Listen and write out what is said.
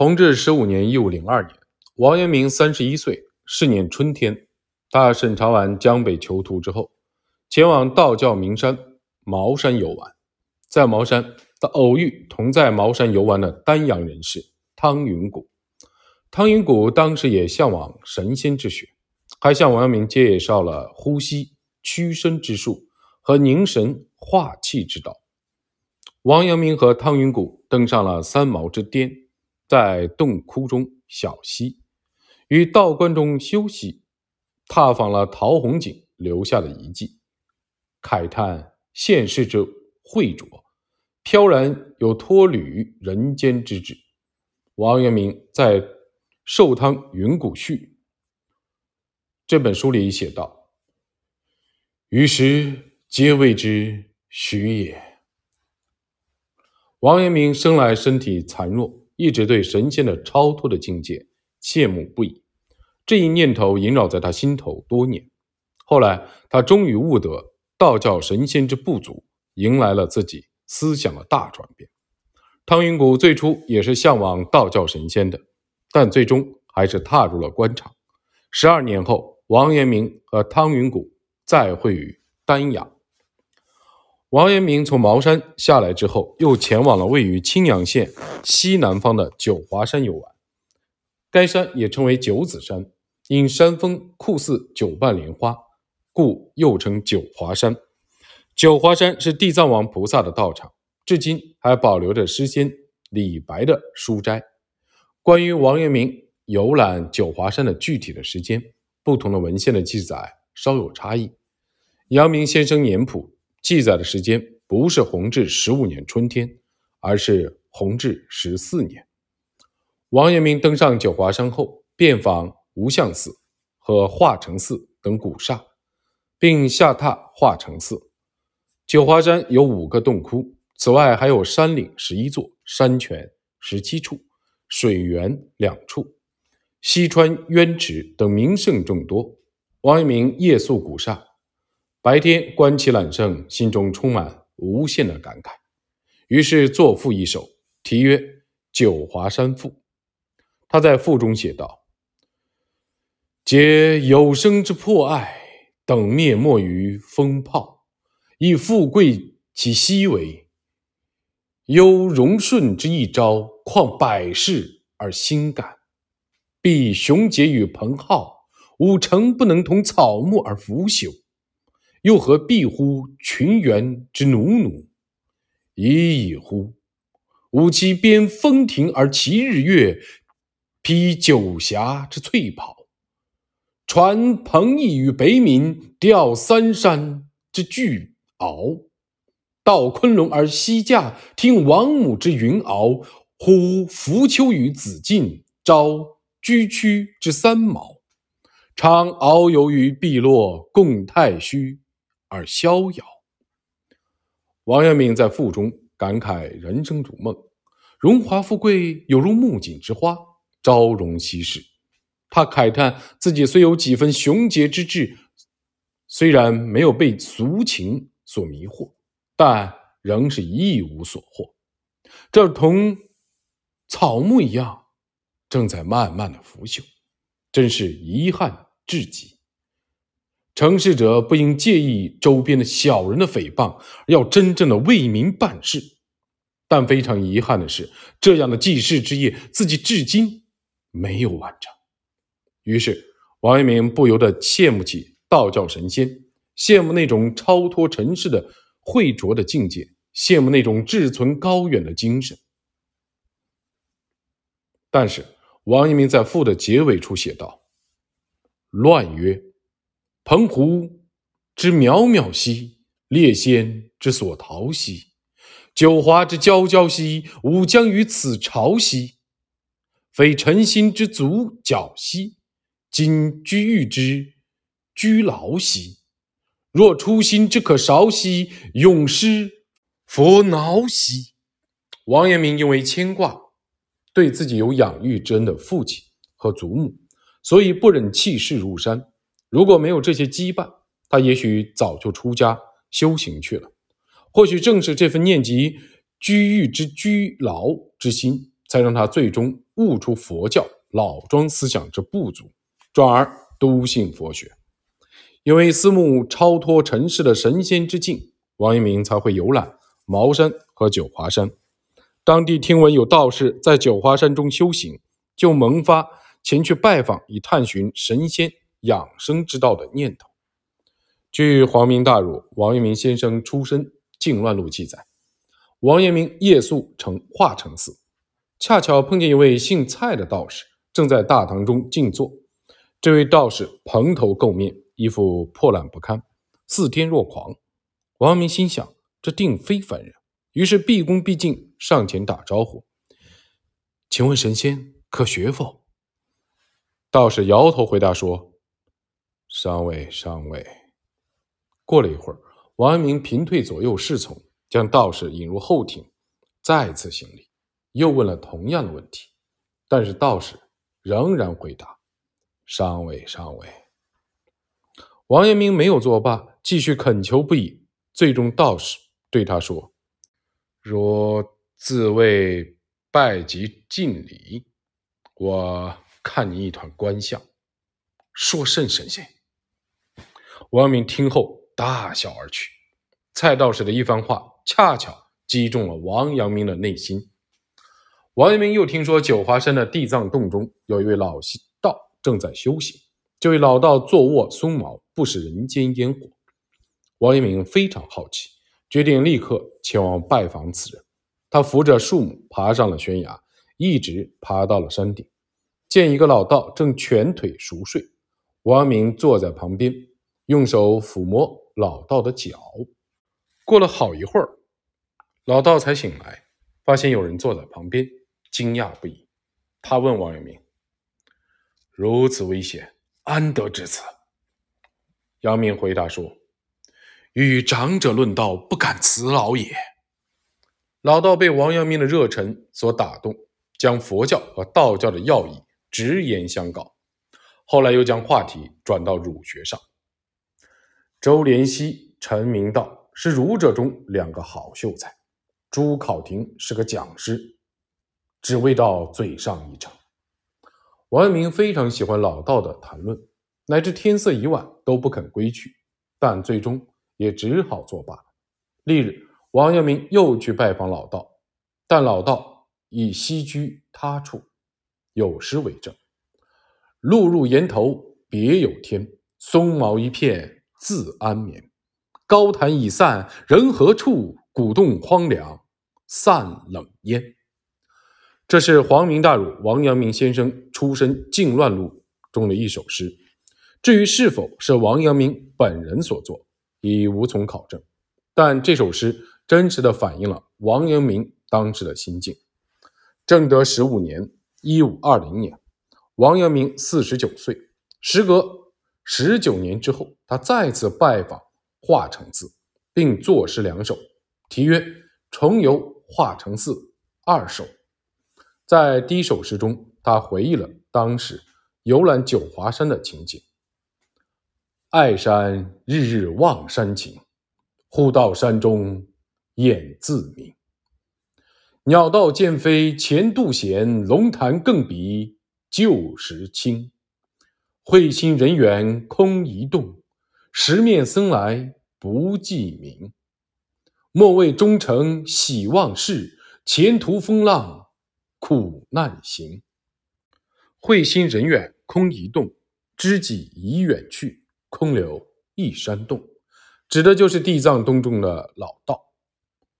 弘治十五年（一五零二年），王阳明三十一岁，是年春天，他审查完江北囚徒之后，前往道教名山茅山游玩。在茅山，他偶遇同在茅山游玩的丹阳人士汤云谷。汤云谷当时也向往神仙之学，还向王阳明介绍了呼吸、屈伸之术和凝神化气之道。王阳明和汤云谷登上了三毛之巅，在洞窟中小憩，于道观中休息，踏访了陶弘景留下的遗迹，慨叹现世之秽浊，飘然有脱履人间之志。王阳明在《寿汤云谷序》这本书里写道：“于是皆谓之许也。”王阳明生来身体残弱，一直对神仙的超脱的境界羡慕不已。这一念头萦绕在他心头多年。后来，他终于悟得道教神仙之不足，迎来了自己思想的大转变。汤云谷最初也是向往道教神仙的，但最终还是踏入了官场。十二年后，王阳明和汤云谷再会于丹阳。王阳明从茅山下来之后，又前往了位于青阳县西南方的九华山游玩。该山也称为九子山，因山峰酷似九瓣莲花，故又称九华山。九华山是地藏王菩萨的道场，至今还保留着诗仙李白的书斋。关于王阳明游览九华山的具体的时间，不同的文献的记载稍有差异。阳明先生年谱。记载的时间不是弘治十五年春天，而是弘治十四年。王阳明登上九华山后，遍访无相寺和化成寺等古刹，并下榻化成寺。九华山有五个洞窟，此外还有山岭十一座、山泉十七处、水源两处、西川渊池等名胜众多。王阳明夜宿古刹。白天观其揽胜，心中充满无限的感慨，于是作赋一首，题曰《九华山赋》。他在赋中写道：“皆有生之破爱，等灭没于风炮。以富贵其息为，忧荣顺之一朝，况百世而心感。必雄杰与朋好，吾诚不能同草木而腐朽。”又何必乎群猿之奴奴？已矣乎！吾其边风亭而骑日月，披九霞之翠袍，传彭毅与北冥，吊三山之巨鳌，到昆仑而西驾，听王母之云翱。呼浮丘与子晋，招居屈之三毛，常遨游于碧落，共太虚。而逍遥。王阳明在赋中感慨人生如梦，荣华富贵有如木槿之花，朝荣夕逝。他慨叹自己虽有几分雄杰之志，虽然没有被俗情所迷惑，但仍是一无所获。这同草木一样，正在慢慢的腐朽，真是遗憾至极。成事者不应介意周边的小人的诽谤，要真正的为民办事。但非常遗憾的是，这样的济世之业，自己至今没有完成。于是，王阳明不由得羡慕起道教神仙，羡慕那种超脱尘世的慧浊的境界，羡慕那种志存高远的精神。但是，王阳明在赋的结尾处写道：“乱曰。”澎湖之渺渺兮，列仙之所逃兮；九华之皎皎兮，吾将于此朝兮。非臣心之足矫兮，今居欲之居劳兮。若初心之可韶兮，永失佛挠兮。王阳明因为牵挂对自己有养育之恩的父亲和祖母，所以不忍弃世入山。如果没有这些羁绊，他也许早就出家修行去了。或许正是这份念及居欲之居牢之心，才让他最终悟出佛教老庄思想之不足，转而笃信佛学。因为思慕超脱尘世的神仙之境，王阳明才会游览茅山和九华山。当地听闻有道士在九华山中修行，就萌发前去拜访以探寻神仙养生之道的念头。据《黄明大儒王阳明先生出身静乱录》记载，王阳明夜宿成化成寺，恰巧碰见一位姓蔡的道士正在大堂中静坐。这位道士蓬头垢面。衣服破烂不堪，似癫若狂。王阳明心想，这定非凡人，于是毕恭毕敬上前打招呼：“请问神仙可学否？”道士摇头回答说：“上尉，上尉。”过了一会儿，王阳明频退左右侍从，将道士引入后庭，再次行礼，又问了同样的问题，但是道士仍然回答：“上尉，上尉。”王阳明没有作罢，继续恳求不已。最终，道士对他说：“若自谓拜及敬礼，我看你一团官相，说甚神仙？”王阳明听后大笑而去。蔡道士的一番话，恰巧击中了王阳明的内心。王阳明又听说九华山的地藏洞中有一位老道正在修行。这位老道坐卧松毛，不食人间烟火。王阳明非常好奇，决定立刻前往拜访此人。他扶着树木爬上了悬崖，一直爬到了山顶，见一个老道正蜷腿熟睡。王阳明坐在旁边，用手抚摸老道的脚。过了好一会儿，老道才醒来，发现有人坐在旁边，惊讶不已。他问王阳明：“如此危险。”安得至此？杨明回答说：“与长者论道，不敢辞劳也。”老道被王阳明的热忱所打动，将佛教和道教的要义直言相告。后来又将话题转到儒学上。周濂溪、陈明道是儒者中两个好秀才，朱考亭是个讲师，只为到嘴上一程。王阳明非常喜欢老道的谈论，乃至天色已晚都不肯归去，但最终也只好作罢。翌日，王阳明又去拜访老道，但老道已西居他处，有诗为证：“路入岩头别有天，松毛一片自安眠。高谈已散人何处？古洞荒凉散冷烟。”这是黄明大儒王阳明先生出身静乱录中的一首诗。至于是否是王阳明本人所作，已无从考证。但这首诗真实的反映了王阳明当时的心境。正德十五年（一五二零年），王阳明四十九岁。时隔十九年之后，他再次拜访化成寺，并作诗两首，题曰《重游化成寺二首》。在第一首诗中，他回忆了当时游览九华山的情景：“爱山日日望山情，忽到山中眼自明。鸟道渐飞前度闲，龙潭更比旧时清。会心人远空一动，十面僧来不记名。莫为忠诚喜忘事，前途风浪。”苦难行，会心人远空一动，知己已远去，空留一山洞，指的就是地藏洞中的老道。